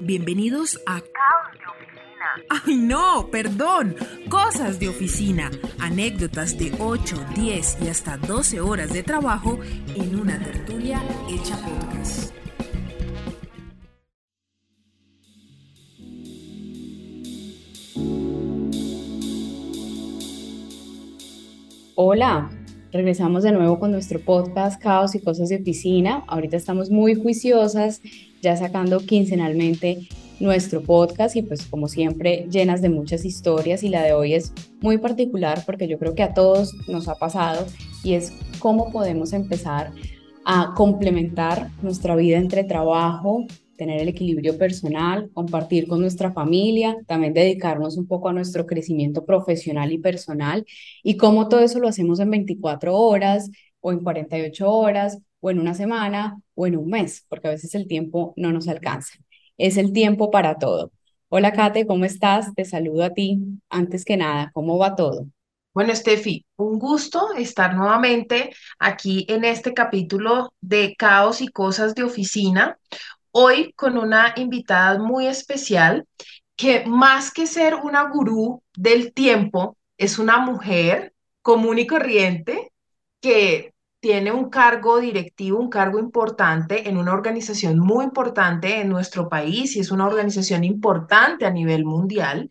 Bienvenidos a Caos de Oficina. ¡Ay no! Perdón. Cosas de oficina. Anécdotas de 8, 10 y hasta 12 horas de trabajo en una tertulia hecha podcast. Hola, regresamos de nuevo con nuestro podcast Caos y Cosas de Oficina. Ahorita estamos muy juiciosas, ya sacando quincenalmente nuestro podcast y pues como siempre llenas de muchas historias y la de hoy es muy particular porque yo creo que a todos nos ha pasado y es cómo podemos empezar a complementar nuestra vida entre trabajo, tener el equilibrio personal, compartir con nuestra familia, también dedicarnos un poco a nuestro crecimiento profesional y personal y cómo todo eso lo hacemos en 24 horas o en 48 horas o en una semana o en un mes, porque a veces el tiempo no nos alcanza. Es el tiempo para todo. Hola Kate, ¿cómo estás? Te saludo a ti. Antes que nada, ¿cómo va todo? Bueno, Steffi, un gusto estar nuevamente aquí en este capítulo de Caos y Cosas de Oficina hoy con una invitada muy especial que más que ser una gurú del tiempo, es una mujer común y corriente que tiene un cargo directivo, un cargo importante en una organización muy importante en nuestro país y es una organización importante a nivel mundial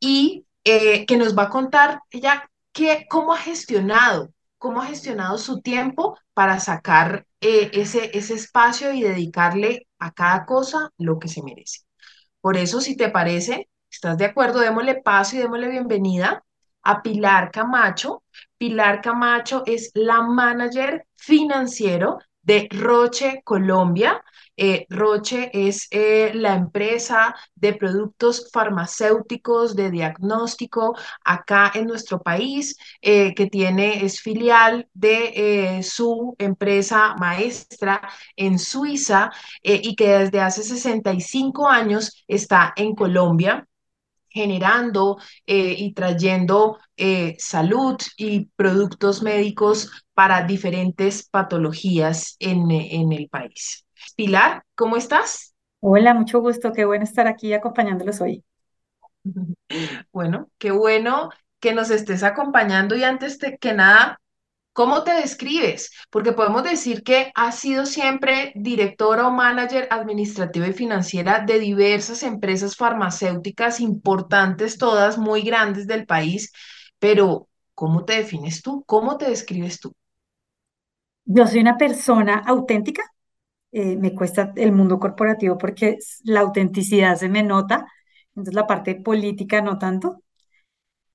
y eh, que nos va a contar ella qué, cómo ha gestionado, cómo ha gestionado su tiempo para sacar eh, ese, ese espacio y dedicarle a cada cosa lo que se merece. Por eso, si te parece, estás de acuerdo, démosle paso y démosle bienvenida a Pilar Camacho. Pilar Camacho es la manager financiero de Roche Colombia. Eh, Roche es eh, la empresa de productos farmacéuticos de diagnóstico acá en nuestro país, eh, que tiene, es filial de su empresa maestra en Suiza y que desde hace 65 años está en Colombia generando y trayendo salud y productos médicos para diferentes patologías en, en el país. Pilar, ¿cómo estás? Hola, mucho gusto, qué bueno estar aquí acompañándolos hoy. Bueno, qué bueno que nos estés acompañando y antes de que nada, ¿cómo te describes? Porque podemos decir que has sido siempre directora o manager administrativa y financiera de diversas empresas farmacéuticas importantes, todas muy grandes del país, pero ¿cómo te defines tú? ¿Cómo te describes tú? Yo soy una persona auténtica, eh, me cuesta el mundo corporativo porque la autenticidad se me nota, entonces la parte política no tanto.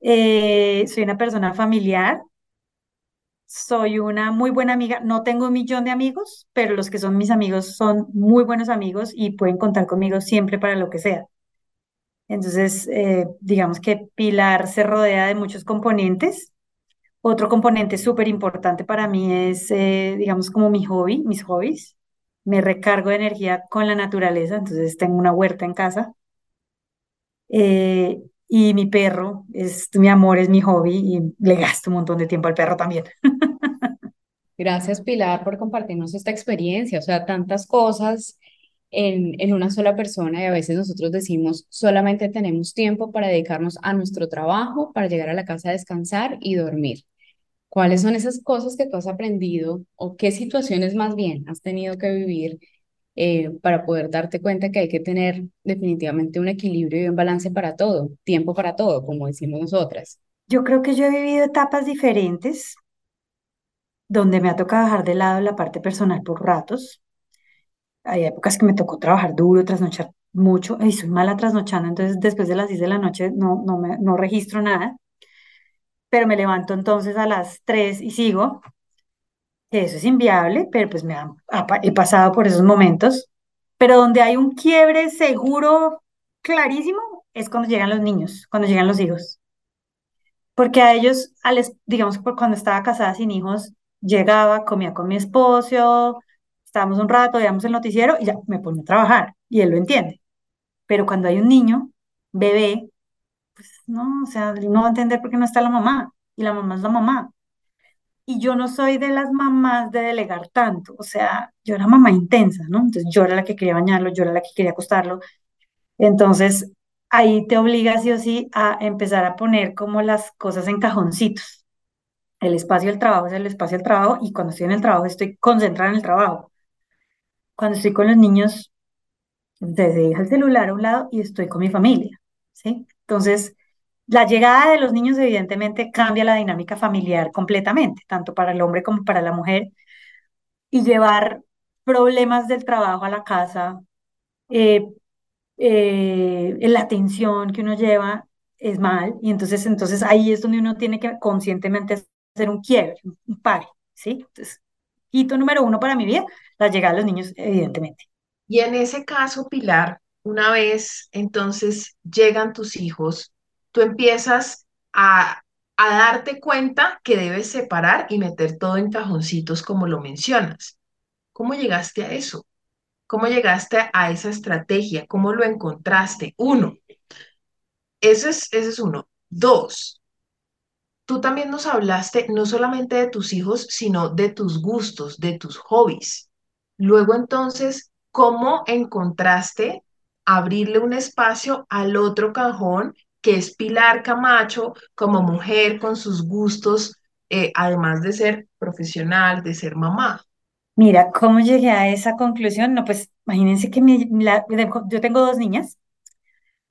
Eh, soy una persona familiar, soy una muy buena amiga, no tengo un millón de amigos, pero los que son mis amigos son muy buenos amigos y pueden contar conmigo siempre para lo que sea. Entonces, eh, digamos que Pilar se rodea de muchos componentes. Otro componente súper importante para mí es, digamos, como mi hobby, mis hobbies me recargo de energía con la naturaleza, entonces tengo una huerta en casa. Eh, y mi perro es mi amor, es mi hobby y le gasto un montón de tiempo al perro también. Gracias, Pilar, por compartirnos esta experiencia. O sea, tantas cosas en, en una sola persona y a veces nosotros decimos solamente tenemos tiempo para dedicarnos a nuestro trabajo, para llegar a la casa a descansar y dormir. ¿Cuáles son esas cosas que tú has aprendido o qué situaciones más bien has tenido que vivir eh, para poder darte cuenta que hay que tener definitivamente un equilibrio y un balance para todo, tiempo para todo, como decimos nosotras? Yo creo que yo he vivido etapas diferentes donde me ha tocado dejar de lado la parte personal por ratos. Hay épocas que me tocó trabajar duro, trasnochar mucho, y soy mala trasnochando, entonces después de las 10 de la noche no, no, me, no registro nada pero me levanto entonces a las 3 y sigo. Eso es inviable, pero pues me he pasado por esos momentos. Pero donde hay un quiebre seguro, clarísimo, es cuando llegan los niños, cuando llegan los hijos. Porque a ellos, digamos, cuando estaba casada sin hijos, llegaba, comía con mi esposo, estábamos un rato, veíamos el noticiero y ya me ponía a trabajar. Y él lo entiende. Pero cuando hay un niño, bebé, no, o sea, no va a entender por qué no está la mamá, y la mamá es la mamá. Y yo no soy de las mamás de delegar tanto, o sea, yo era mamá intensa, ¿no? Entonces yo era la que quería bañarlo, yo era la que quería acostarlo, Entonces, ahí te obliga sí o sí a empezar a poner como las cosas en cajoncitos. El espacio del trabajo es el espacio del trabajo y cuando estoy en el trabajo estoy concentrada en el trabajo. Cuando estoy con los niños, desde el celular a un lado y estoy con mi familia, ¿sí? Entonces, la llegada de los niños evidentemente cambia la dinámica familiar completamente, tanto para el hombre como para la mujer, y llevar problemas del trabajo a la casa, eh, eh, la atención que uno lleva es mal, y entonces, entonces ahí es donde uno tiene que conscientemente hacer un quiebre, un pare, ¿sí? Entonces, hito número uno para mi vida, la llegada de los niños, evidentemente. Y en ese caso, Pilar, una vez entonces llegan tus hijos, tú empiezas a, a darte cuenta que debes separar y meter todo en cajoncitos como lo mencionas. ¿Cómo llegaste a eso? ¿Cómo llegaste a esa estrategia? ¿Cómo lo encontraste? Uno, eso es, ese es uno. Dos, tú también nos hablaste no solamente de tus hijos, sino de tus gustos, de tus hobbies. Luego entonces, ¿cómo encontraste abrirle un espacio al otro cajón que es Pilar Camacho como mujer con sus gustos, eh, además de ser profesional, de ser mamá? Mira, ¿cómo llegué a esa conclusión? No, pues imagínense que mi- la- yo tengo dos niñas.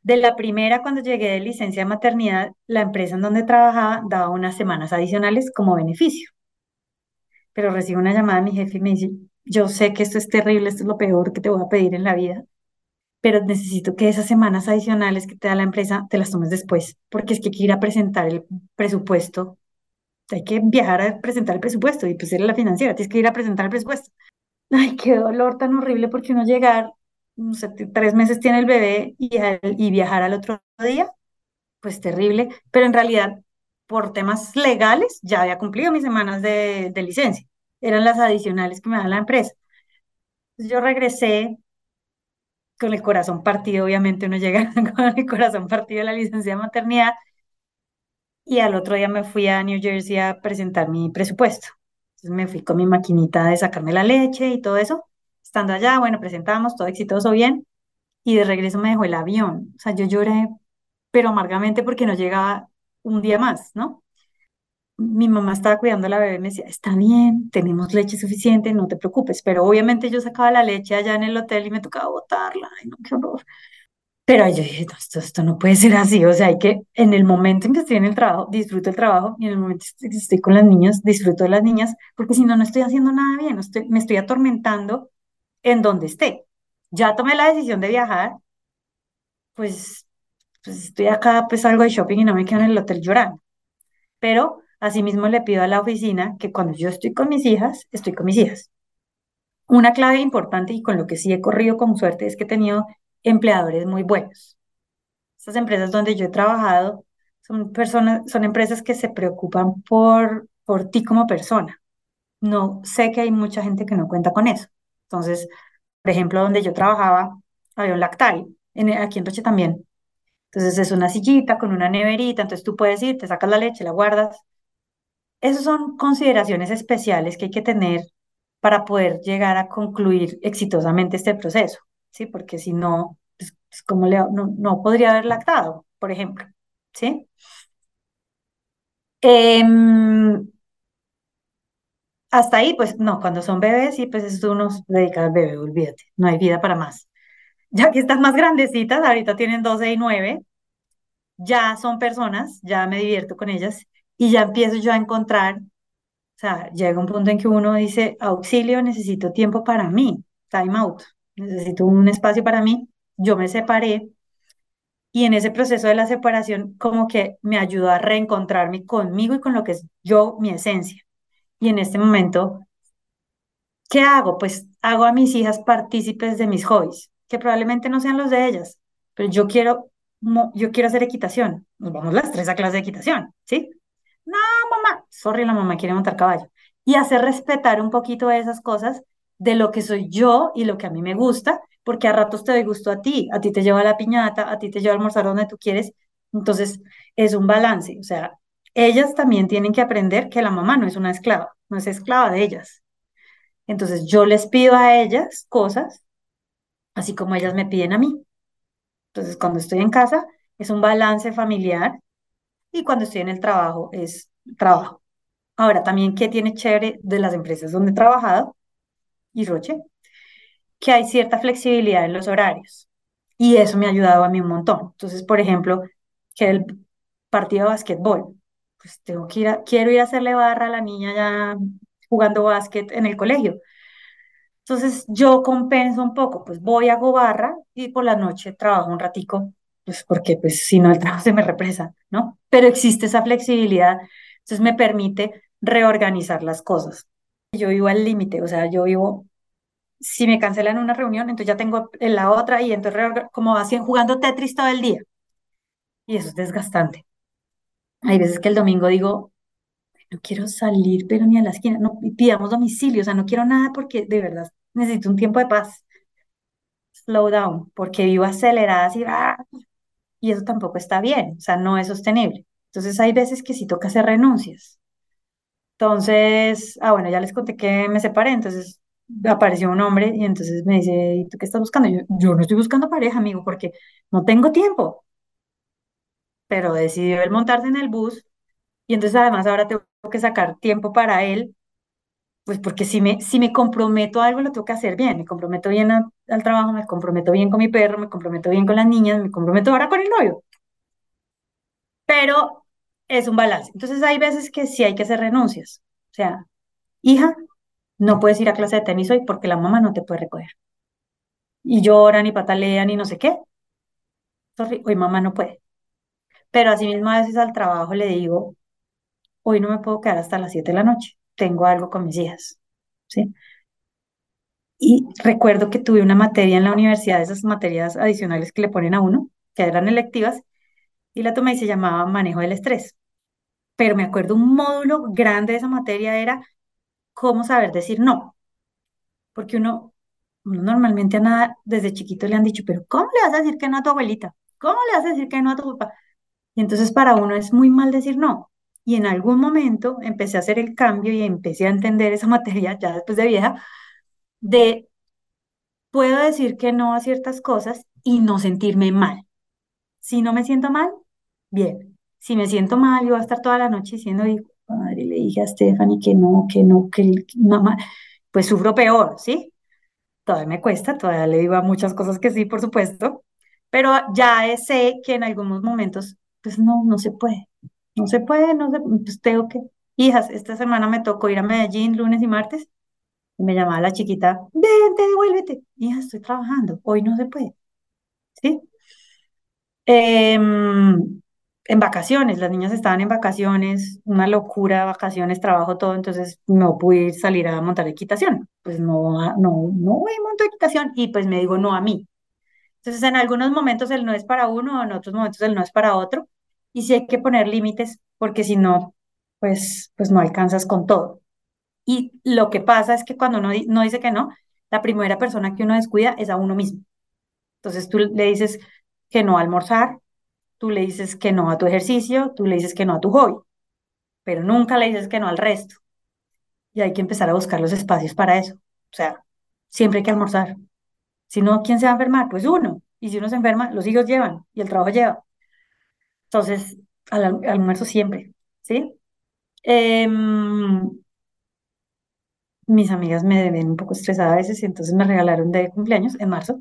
De la primera, cuando llegué de licencia de maternidad, la empresa en donde trabajaba daba unas semanas adicionales como beneficio. Pero recibo una llamada de mi jefe y me dice, yo sé que esto es terrible, esto es lo peor que te voy a pedir en la vida, pero necesito que esas semanas adicionales que te da la empresa te las tomes después, porque es que hay que ir a presentar el presupuesto, hay que viajar a presentar el presupuesto y pues eres la financiera, tienes que ir a presentar el presupuesto. Ay, qué dolor tan horrible porque uno llegar, sé, t- tres meses tiene el bebé y, al- y viajar al otro día, pues terrible, pero en realidad por temas legales ya había cumplido mis semanas de, de licencia, eran las adicionales que me da la empresa. Yo regresé con el corazón partido, obviamente uno llega con el corazón partido de la licencia de maternidad y al otro día me fui a New Jersey a presentar mi presupuesto. Entonces me fui con mi maquinita de sacarme la leche y todo eso. Estando allá, bueno, presentamos, todo exitoso, bien. Y de regreso me dejó el avión. O sea, yo lloré, pero amargamente porque no llegaba un día más, ¿no? Mi mamá estaba cuidando a la bebé me decía, está bien, tenemos leche suficiente, no te preocupes. Pero obviamente yo sacaba la leche allá en el hotel y me tocaba botarla. Ay, no, qué horror. Pero yo dije, no, esto, esto no puede ser así, o sea, hay que, en el momento en que estoy en el trabajo, disfruto el trabajo, y en el momento en que estoy con las niñas, disfruto de las niñas, porque si no, no estoy haciendo nada bien, estoy, me estoy atormentando en donde esté. Ya tomé la decisión de viajar, pues, pues estoy acá, pues salgo de shopping y no me quedo en el hotel llorando. Pero asimismo le pido a la oficina que cuando yo estoy con mis hijas, estoy con mis hijas. Una clave importante y con lo que sí he corrido con suerte es que he tenido empleadores muy buenos. Estas empresas donde yo he trabajado son personas, son empresas que se preocupan por, por ti como persona. No sé que hay mucha gente que no cuenta con eso. Entonces, por ejemplo, donde yo trabajaba, había un lactario, en, aquí en Roche también. Entonces es una sillita con una neverita, entonces tú puedes ir, te sacas la leche, la guardas. Esas son consideraciones especiales que hay que tener para poder llegar a concluir exitosamente este proceso, ¿sí? Porque si no, pues, pues, ¿cómo le, no, no podría haber lactado, por ejemplo, ¿sí? Em, hasta ahí, pues no, cuando son bebés, sí, pues eso uno al bebé, olvídate, no hay vida para más. Ya que están más grandecitas, ahorita tienen 12 y 9, ya son personas, ya me divierto con ellas y ya empiezo yo a encontrar, o sea, llega un punto en que uno dice, auxilio, necesito tiempo para mí, time out, necesito un espacio para mí, yo me separé y en ese proceso de la separación como que me ayudó a reencontrarme conmigo y con lo que es yo, mi esencia. Y en este momento, ¿qué hago? Pues hago a mis hijas partícipes de mis hobbies, que probablemente no sean los de ellas, pero yo quiero, yo quiero hacer equitación. Nos vamos las tres a clase de equitación, ¿sí? No, mamá, sorry, la mamá quiere montar caballo. Y hacer respetar un poquito esas cosas de lo que soy yo y lo que a mí me gusta, porque a ratos te doy gusto a ti, a ti te lleva la piñata, a ti te lleva a almorzar donde tú quieres. Entonces, es un balance. O sea, ellas también tienen que aprender que la mamá no es una esclava, no es esclava de ellas. Entonces, yo les pido a ellas cosas, así como ellas me piden a mí. Entonces, cuando estoy en casa es un balance familiar y cuando estoy en el trabajo es trabajo. Ahora, también, ¿qué tiene chévere de las empresas donde he trabajado? Y Roche, que hay cierta flexibilidad en los horarios. Y eso me ha ayudado a mí un montón. Entonces, por ejemplo, que el partido de básquetbol, pues tengo que ir quiero ir a hacerle barra a la niña ya jugando básquet en el colegio. Entonces yo compenso un poco, pues voy, a barra y por la noche trabajo un ratico, pues porque pues si no el trabajo se me represa, ¿no? Pero existe esa flexibilidad, entonces me permite reorganizar las cosas. Yo vivo al límite, o sea, yo vivo, si me cancelan una reunión, entonces ya tengo en la otra y entonces como así jugando Tetris todo el día. Y eso es desgastante. Hay veces que el domingo digo, no quiero salir, pero ni a la esquina, no pidamos domicilio, o sea, no quiero nada porque de verdad necesito un tiempo de paz. Slow down, porque vivo acelerada así, ¡ah! Y eso tampoco está bien, o sea, no es sostenible. Entonces hay veces que sí toca hacer renuncias. Entonces, ah, bueno, ya les conté que me separé, entonces apareció un hombre y entonces me dice, ¿y tú qué estás buscando? Yo, yo no estoy buscando pareja, amigo, porque no tengo tiempo. Pero decidió él montarse en el bus y entonces además ahora tengo que sacar tiempo para él, pues porque si me, si me comprometo a algo lo tengo que hacer bien, me comprometo bien al trabajo, me comprometo bien con mi perro, me comprometo bien con las niñas, me comprometo ahora con el novio. Pero es un balance. Entonces hay veces que sí hay que hacer renuncias. O sea, hija, no puedes ir a clase de tenis hoy porque la mamá no te puede recoger. Y lloran y patalean y no sé qué. Hoy mamá no puede. Pero así mismo a veces al trabajo le digo, hoy no me puedo quedar hasta las 7 de la noche, tengo algo con mis hijas, ¿sí? Y recuerdo que tuve una materia en la universidad, esas materias adicionales que le ponen a uno, que eran electivas, y la tomé y se llamaba manejo del estrés. Pero me acuerdo un módulo grande de esa materia era cómo saber decir no. Porque uno, normalmente a nada, desde chiquito le han dicho, pero ¿cómo le vas a decir que no a tu abuelita? ¿Cómo le vas a decir que no a tu papá? Y entonces para uno es muy mal decir no. Y en algún momento empecé a hacer el cambio y empecé a entender esa materia, ya después de vieja, de puedo decir que no a ciertas cosas y no sentirme mal. Si no me siento mal, bien. Si me siento mal, yo voy a estar toda la noche diciendo, madre, le dije a Stephanie que no, que no, que mamá, pues sufro peor, ¿sí? Todavía me cuesta, todavía le digo a muchas cosas que sí, por supuesto, pero ya sé que en algunos momentos, pues no, no se puede. No se puede, no se, pues tengo que, hijas, esta semana me tocó ir a Medellín lunes y martes, y me llamaba la chiquita, vente, devuélvete, hija, estoy trabajando, hoy no se puede, ¿sí? Em, en vacaciones, las niñas estaban en vacaciones, una locura, vacaciones, trabajo, todo, entonces no pude salir a montar equitación, pues no, no, no voy a montar equitación, y pues me digo no a mí. Entonces, en algunos momentos el no es para uno, en otros momentos el no es para otro, y sí hay que poner límites porque si no, pues, pues no alcanzas con todo. Y lo que pasa es que cuando uno no dice que no, la primera persona que uno descuida es a uno mismo. Entonces tú le dices que no a almorzar, tú le dices que no a tu ejercicio, tú le dices que no a tu hobby, pero nunca le dices que no al resto. Y hay que empezar a buscar los espacios para eso. O sea, siempre hay que almorzar. Si no, ¿quién se va a enfermar? Pues uno. Y si uno se enferma, los hijos llevan y el trabajo lleva. Entonces, al, almuerzo siempre, ¿sí? Em, mis amigas me ven un poco estresada a veces y entonces me regalaron de cumpleaños en marzo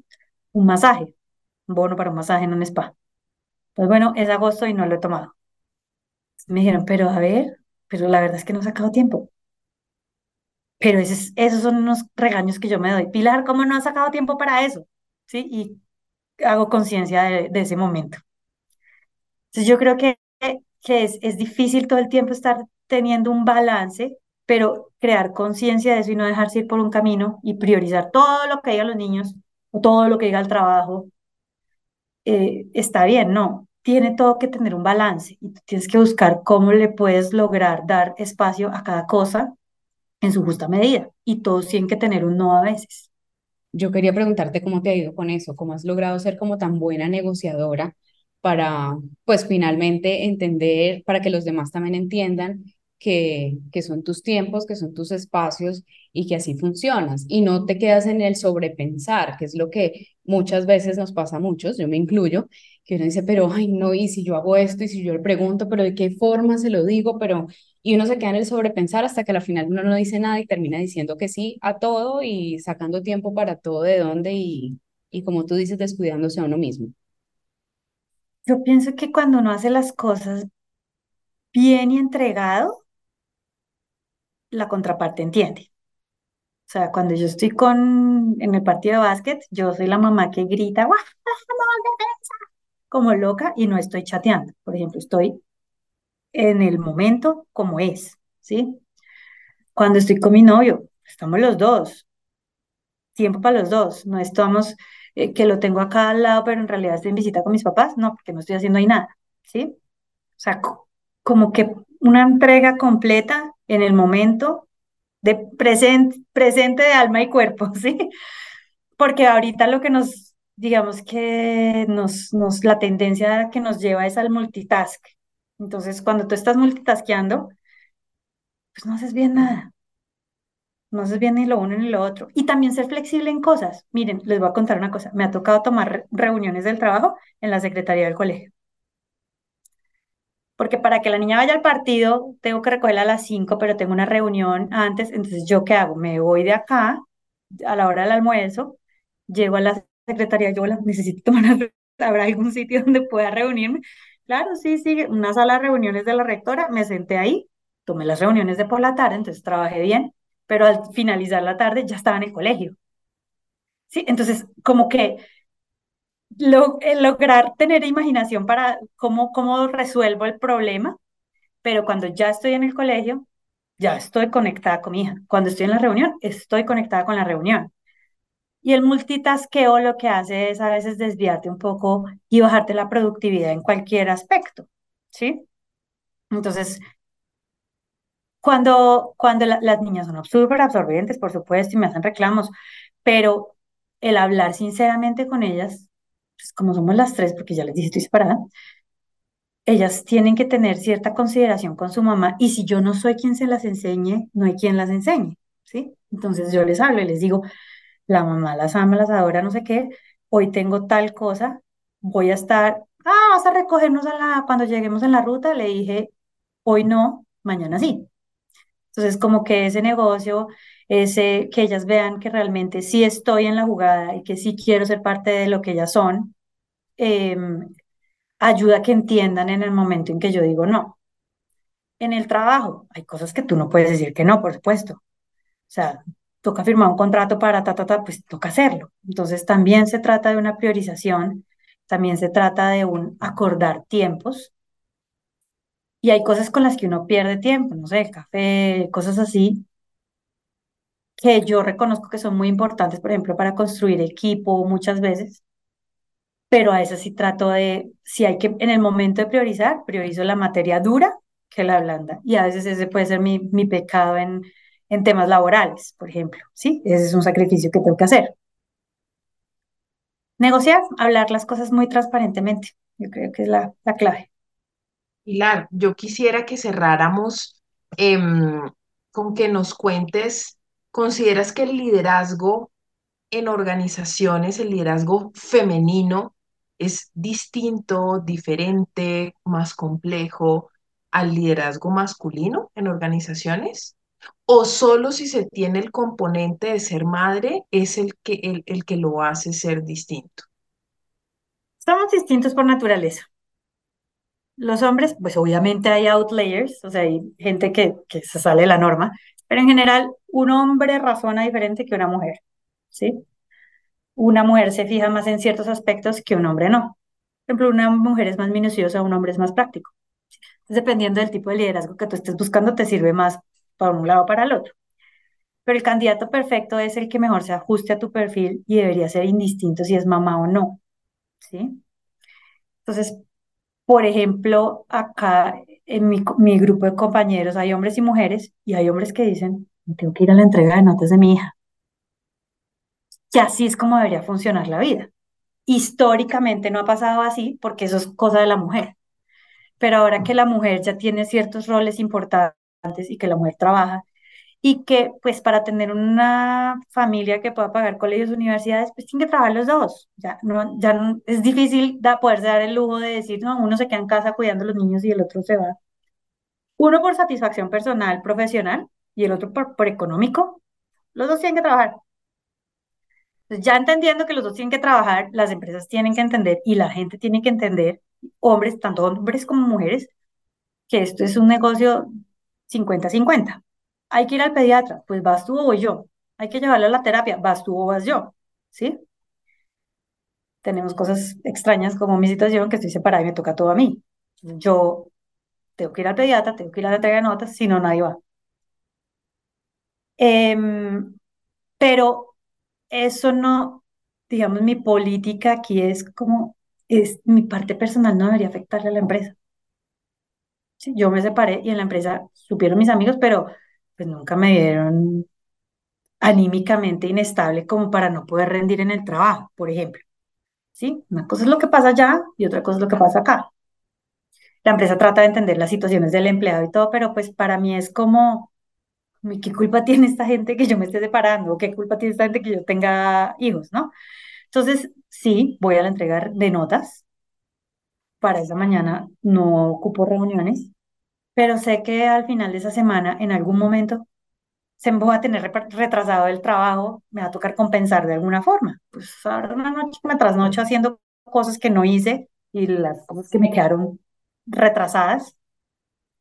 un masaje, un bono para un masaje en un spa. Pues bueno, es agosto y no lo he tomado. Me dijeron, pero a ver, pero la verdad es que no he sacado tiempo. Pero esos, esos son unos regaños que yo me doy. Pilar, ¿cómo no has sacado tiempo para eso? ¿Sí? Y hago conciencia de, de ese momento. Entonces yo creo que, es, es difícil todo el tiempo estar teniendo un balance, pero crear conciencia de eso y no dejarse ir por un camino y priorizar todo lo que digan los niños o todo lo que diga el trabajo, eh, está bien, no. Tiene todo que tener un balance y tienes que buscar cómo le puedes lograr dar espacio a cada cosa en su justa medida y todos tienen que tener un no a veces. Yo quería preguntarte cómo te ha ido con eso, cómo has logrado ser como tan buena negociadora para, pues finalmente entender, para que los demás también entiendan que, que son tus tiempos, que son tus espacios y que así funcionas. Y no te quedas en el sobrepensar, que es lo que muchas veces nos pasa a muchos, yo me incluyo, que uno dice, pero, ay, no, y si yo hago esto, y si yo le pregunto, pero de qué forma se lo digo, pero, y uno se queda en el sobrepensar hasta que al final uno no dice nada y termina diciendo que sí a todo y sacando tiempo para todo de dónde y, y como tú dices, descuidándose a uno mismo. Yo pienso que cuando uno hace las cosas bien y entregado, la contraparte entiende. O sea, cuando yo estoy con, en el partido de básquet, yo soy la mamá que grita, ¡Guau, como loca y no estoy chateando. Por ejemplo, estoy en el momento como es, ¿sí? Cuando estoy con mi novio, estamos los dos, tiempo para los dos, no estamos eh, que lo tengo acá al lado, pero en realidad estoy en visita con mis papás, no, porque no estoy haciendo ahí nada, ¿sí? O sea, como que una entrega completa en el momento de presente, presente de alma y cuerpo, ¿sí? Porque ahorita lo que nos, digamos que nos, nos, la tendencia que nos lleva es al multitask. Entonces, cuando tú estás multitaskeando, pues no haces bien nada. No haces bien ni lo uno ni lo otro. Y también ser flexible en cosas. Miren, les voy a contar una cosa. Me ha tocado tomar reuniones del trabajo en la secretaría del colegio porque para que la niña vaya al partido tengo que recogerla a las 5, pero tengo una reunión antes, entonces yo qué hago? Me voy de acá a la hora del almuerzo, llego a la secretaría, yo la necesito tomar ¿habrá algún sitio donde pueda reunirme? Claro, sí, sí, una sala de reuniones de la rectora, me senté ahí, tomé las reuniones de por la tarde, entonces trabajé bien, pero al finalizar la tarde ya estaba en el colegio. Sí, entonces como que lograr tener imaginación para cómo, cómo resuelvo el problema, pero cuando ya estoy en el colegio, ya estoy conectada con mi hija. Cuando estoy en la reunión, estoy conectada con la reunión. Y el multitaskeo lo que hace es a veces desviarte un poco y bajarte la productividad en cualquier aspecto, ¿sí? Entonces, cuando, cuando las niñas son súper absorbentes, por supuesto, y me hacen reclamos, pero el hablar sinceramente con ellas pues como somos las tres, porque ya les dije estoy separada, ellas tienen que tener cierta consideración con su mamá y si yo no soy quien se las enseñe, no hay quien las enseñe, ¿sí? Entonces yo les hablo y les digo, la mamá las ama, las adora, no sé qué, hoy tengo tal cosa, voy a estar, ah, vas a recogernos a la, cuando lleguemos en la ruta, le dije, hoy no, mañana sí. Entonces como que ese negocio, ese, que ellas vean que realmente sí estoy en la jugada y que sí quiero ser parte de lo que ellas son, em, ayuda a que entiendan en el momento en que yo digo no. En el trabajo hay cosas que tú no puedes decir que no, por supuesto. O sea, toca firmar un contrato para ta, ta, ta, pues toca hacerlo. Entonces también se trata de una priorización, también se trata de un acordar tiempos. Y hay cosas con las que uno pierde tiempo, no sé, café, cosas así, que yo reconozco que son muy importantes, por ejemplo, para construir equipo muchas veces, pero a eso sí trato de, si hay que, en el momento de priorizar, priorizo la materia dura que la blanda, y a veces ese puede ser mi, mi pecado en, en temas laborales, por ejemplo, ¿sí? Ese es un sacrificio que tengo que hacer. Negociar, hablar las cosas muy transparentemente, yo creo que es la, la clave. Pilar, yo quisiera que cerráramos em, con que nos cuentes ¿Consideras que el liderazgo en organizaciones, el liderazgo femenino, es distinto, diferente, más complejo al liderazgo masculino en organizaciones? ¿O solo si se tiene el componente de ser madre es el que, el, el que lo hace ser distinto? Somos distintos por naturaleza. Los hombres, pues obviamente hay outliers, o sea, hay gente que, que se sale de la norma, pero en general, un hombre razona diferente que una mujer, ¿sí? Una mujer se fija más en ciertos aspectos que un hombre no. Por ejemplo, una mujer es más minuciosa, un hombre es más práctico. dependiendo del tipo de liderazgo que tú estés buscando, te sirve más para un lado o para el otro. Pero el candidato perfecto es el que mejor se ajuste a tu perfil y debería ser indistinto si es mamá o no, ¿sí? Entonces, por ejemplo, acá en mi, grupo de compañeros hay hombres y mujeres y hay hombres que dicen, tengo que ir a la entrega de notas de mi hija. Y así es como debería funcionar la vida. Históricamente no ha pasado así porque eso es cosa de la mujer. Pero ahora que la mujer ya tiene ciertos roles importantes y que la mujer trabaja y que pues para tener una familia que pueda pagar colegios, universidades, pues tiene que trabajar los dos. Ya no, ya no, es difícil da, poderse dar el lujo de decir, no, uno se queda en casa cuidando a los niños y el otro se va. Uno por satisfacción personal, profesional, y el otro por, por económico. Los dos tienen que trabajar. Entonces, ya entendiendo que los dos tienen que trabajar, las empresas tienen que entender y la gente tiene que entender, hombres, tanto hombres como mujeres, que esto es un negocio 50-50. Hay que ir al pediatra, pues vas tú o voy yo. Hay que llevarlo a la terapia, vas tú o vas yo. ¿Sí? Tenemos cosas extrañas como mi situación, que estoy separada y me toca todo a mí. Yo tengo que ir al pediatra, tengo que ir a la entrega de notas, si no, nadie va. Em, pero eso no, digamos, mi política aquí es como, es mi parte personal no debería afectarle a la empresa. Sí, yo me separé y en la empresa supieron mis amigos, pero pues nunca me dieron anímicamente inestable como para no poder rendir en el trabajo, por ejemplo. ¿Sí? Una cosa es lo que pasa allá y otra cosa es lo que pasa acá. La empresa trata de entender las situaciones del empleado y todo, pero pues para mí es como, ¿qué culpa tiene esta gente que yo me esté separando? ¿O qué culpa tiene esta gente que yo tenga hijos, no? Entonces, sí, voy a la entrega de notas. Para esa mañana no ocupo reuniones, pero sé que al final de esa semana, en algún momento, se me va a tener retrasado el trabajo, me va a tocar compensar de alguna forma. Pues ahora una noche me trasnocho haciendo cosas que no hice y las cosas que me quedaron retrasadas,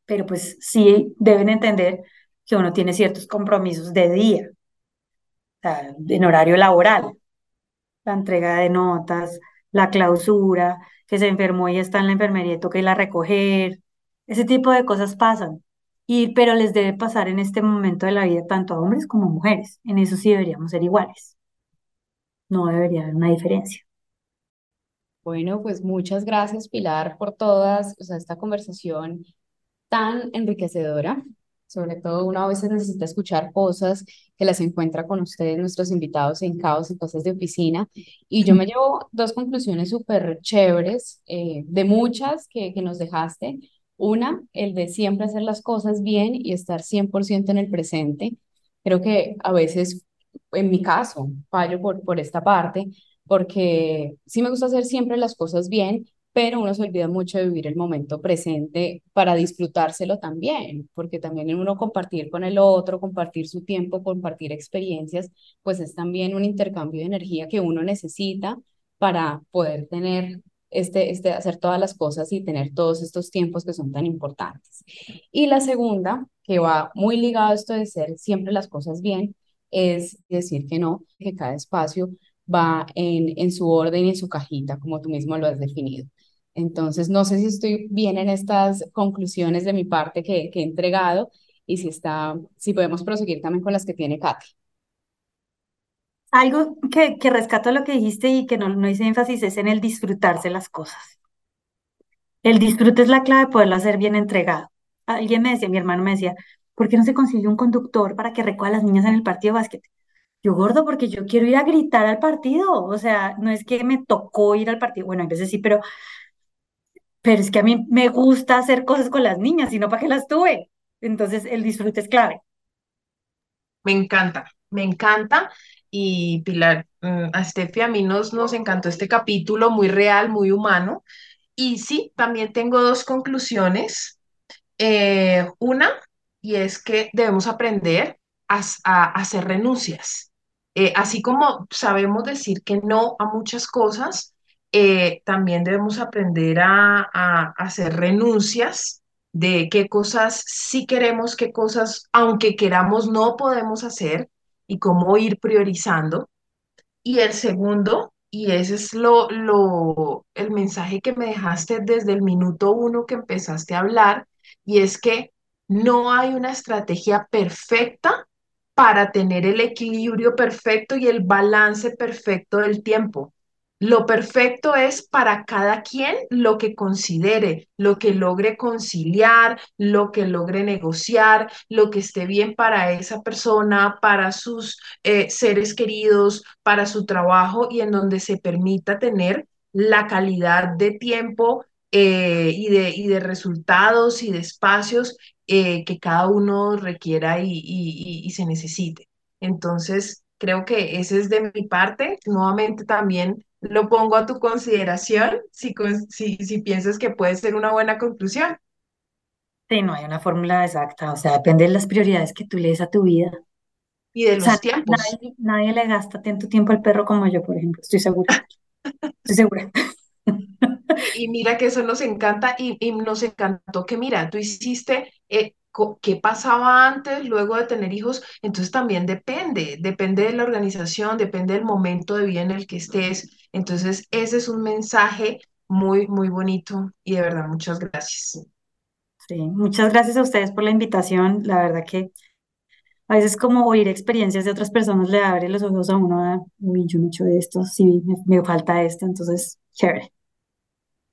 pero pues sí deben entender que uno tiene ciertos compromisos de día, en horario laboral, la entrega de notas, la clausura, que se enfermó y está en la enfermería y toca irla a recoger, ese tipo de cosas pasan. Y, pero les debe pasar en este momento de la vida tanto a hombres como a mujeres. En eso sí deberíamos ser iguales. No debería haber una diferencia. Bueno, pues muchas gracias, Pilar, por todas, o sea, esta conversación tan enriquecedora. Sobre todo uno a veces necesita escuchar cosas que las encuentra con ustedes, nuestros invitados en Caos y Cosas de Oficina. Y yo me llevo dos conclusiones súper chéveres, eh, de muchas que, que nos dejaste. Una, el de siempre hacer las cosas bien y estar 100% en el presente. Creo que a veces, en mi caso, fallo por, por esta parte, porque sí me gusta hacer siempre las cosas bien, pero uno se olvida mucho de vivir el momento presente para disfrutárselo también, porque también uno compartir con el otro, compartir su tiempo, compartir experiencias, pues es también un intercambio de energía que uno necesita para poder tener este, este, hacer todas las cosas y tener todos estos tiempos que son tan importantes. Y la segunda, que va muy ligado a esto de ser siempre las cosas bien, es decir que no, que cada espacio va en, en su orden y en su cajita, como tú mismo lo has definido. Entonces, no sé si estoy bien en estas conclusiones de mi parte que, que he entregado y si, está, si podemos proseguir también con las que tiene Katy. Algo que, que rescato lo que dijiste y que no, no hice énfasis es en el disfrutarse las cosas. El disfrute es la clave de poderlo hacer bien entregado. Alguien me decía, mi hermano me decía, ¿por qué no se consiguió un conductor para que recoja a las niñas en el partido de básquet? Yo gordo porque yo quiero ir a gritar al partido, o sea, no es que me tocó ir al partido, bueno, a veces sí, pero, pero es que a mí me gusta hacer cosas con las niñas, sino para que las tuve. Entonces, el disfrute es clave. Me encanta, me encanta y Pilar, mm, a Steffi, a mí nos, nos encantó este capítulo, muy real, muy humano. Y sí, también tengo dos conclusiones. Eh, una, y es que debemos aprender a, hacer renuncias. Eh, así como sabemos decir que no a muchas cosas, eh, también debemos aprender a, a hacer renuncias de qué cosas sí queremos, qué cosas, aunque queramos, no podemos hacer y cómo ir priorizando. Y el segundo, y ese es lo, lo, el mensaje que me dejaste desde el minuto uno que empezaste a hablar, y es que no hay una estrategia perfecta para tener el equilibrio perfecto y el balance perfecto del tiempo. Lo perfecto es para cada quien lo que considere, lo que logre conciliar, lo que logre negociar, lo que esté bien para esa persona, para sus eh, seres queridos, para su trabajo y en donde se permita tener la calidad de tiempo eh, y, de, y de resultados y de espacios eh, que cada uno requiera y, y, se necesite. Entonces, creo que ese es de mi parte. Nuevamente también lo pongo a tu consideración si, si, si piensas que puede ser una buena conclusión. Sí, no hay una fórmula exacta, o sea, depende de las prioridades que tú le des a tu vida. Y de los tiempos. Nadie, nadie, le gasta tanto tiempo al perro como yo, por ejemplo, estoy segura. estoy segura. Y mira que eso nos encanta y, nos encantó que, mira, tú hiciste eh, qué pasaba antes, luego de tener hijos, entonces también depende, depende de la organización, depende del momento de vida en el que estés. Entonces, ese es un mensaje muy, muy bonito y de verdad, muchas gracias. Sí, muchas gracias a ustedes por la invitación. La verdad que a veces como oír experiencias de otras personas le abre los ojos a uno, uy, yo no he hecho esto, sí, me, falta esto, entonces, chévere.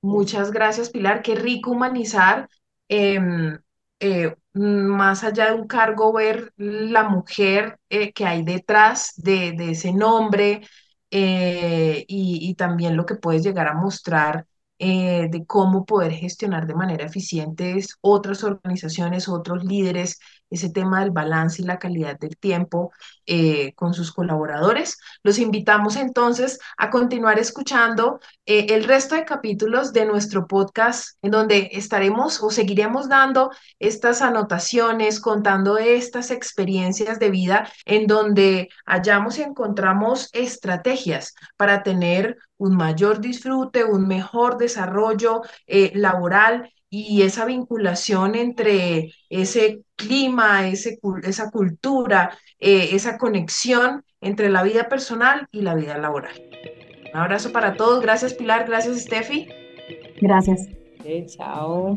Muchas gracias, Pilar. Qué rico humanizar, em, eh, más allá de un cargo, ver la mujer eh, que hay detrás de, ese nombre eh, y, y, también lo que puedes llegar a mostrar de cómo poder gestionar de manera eficiente otras organizaciones, otros líderes ese tema del balance y la calidad del tiempo eh, con sus colaboradores. Los invitamos entonces a continuar escuchando eh, el resto de capítulos de nuestro podcast en donde estaremos o seguiremos dando estas anotaciones, contando estas experiencias de vida en donde hallamos y encontramos estrategias para tener un mayor disfrute, un mejor desarrollo eh, laboral y esa vinculación entre ese clima, ese, esa cultura, eh, esa conexión entre la vida personal y la vida laboral. Un abrazo para todos. Gracias Pilar, gracias Steffi. Gracias. chao.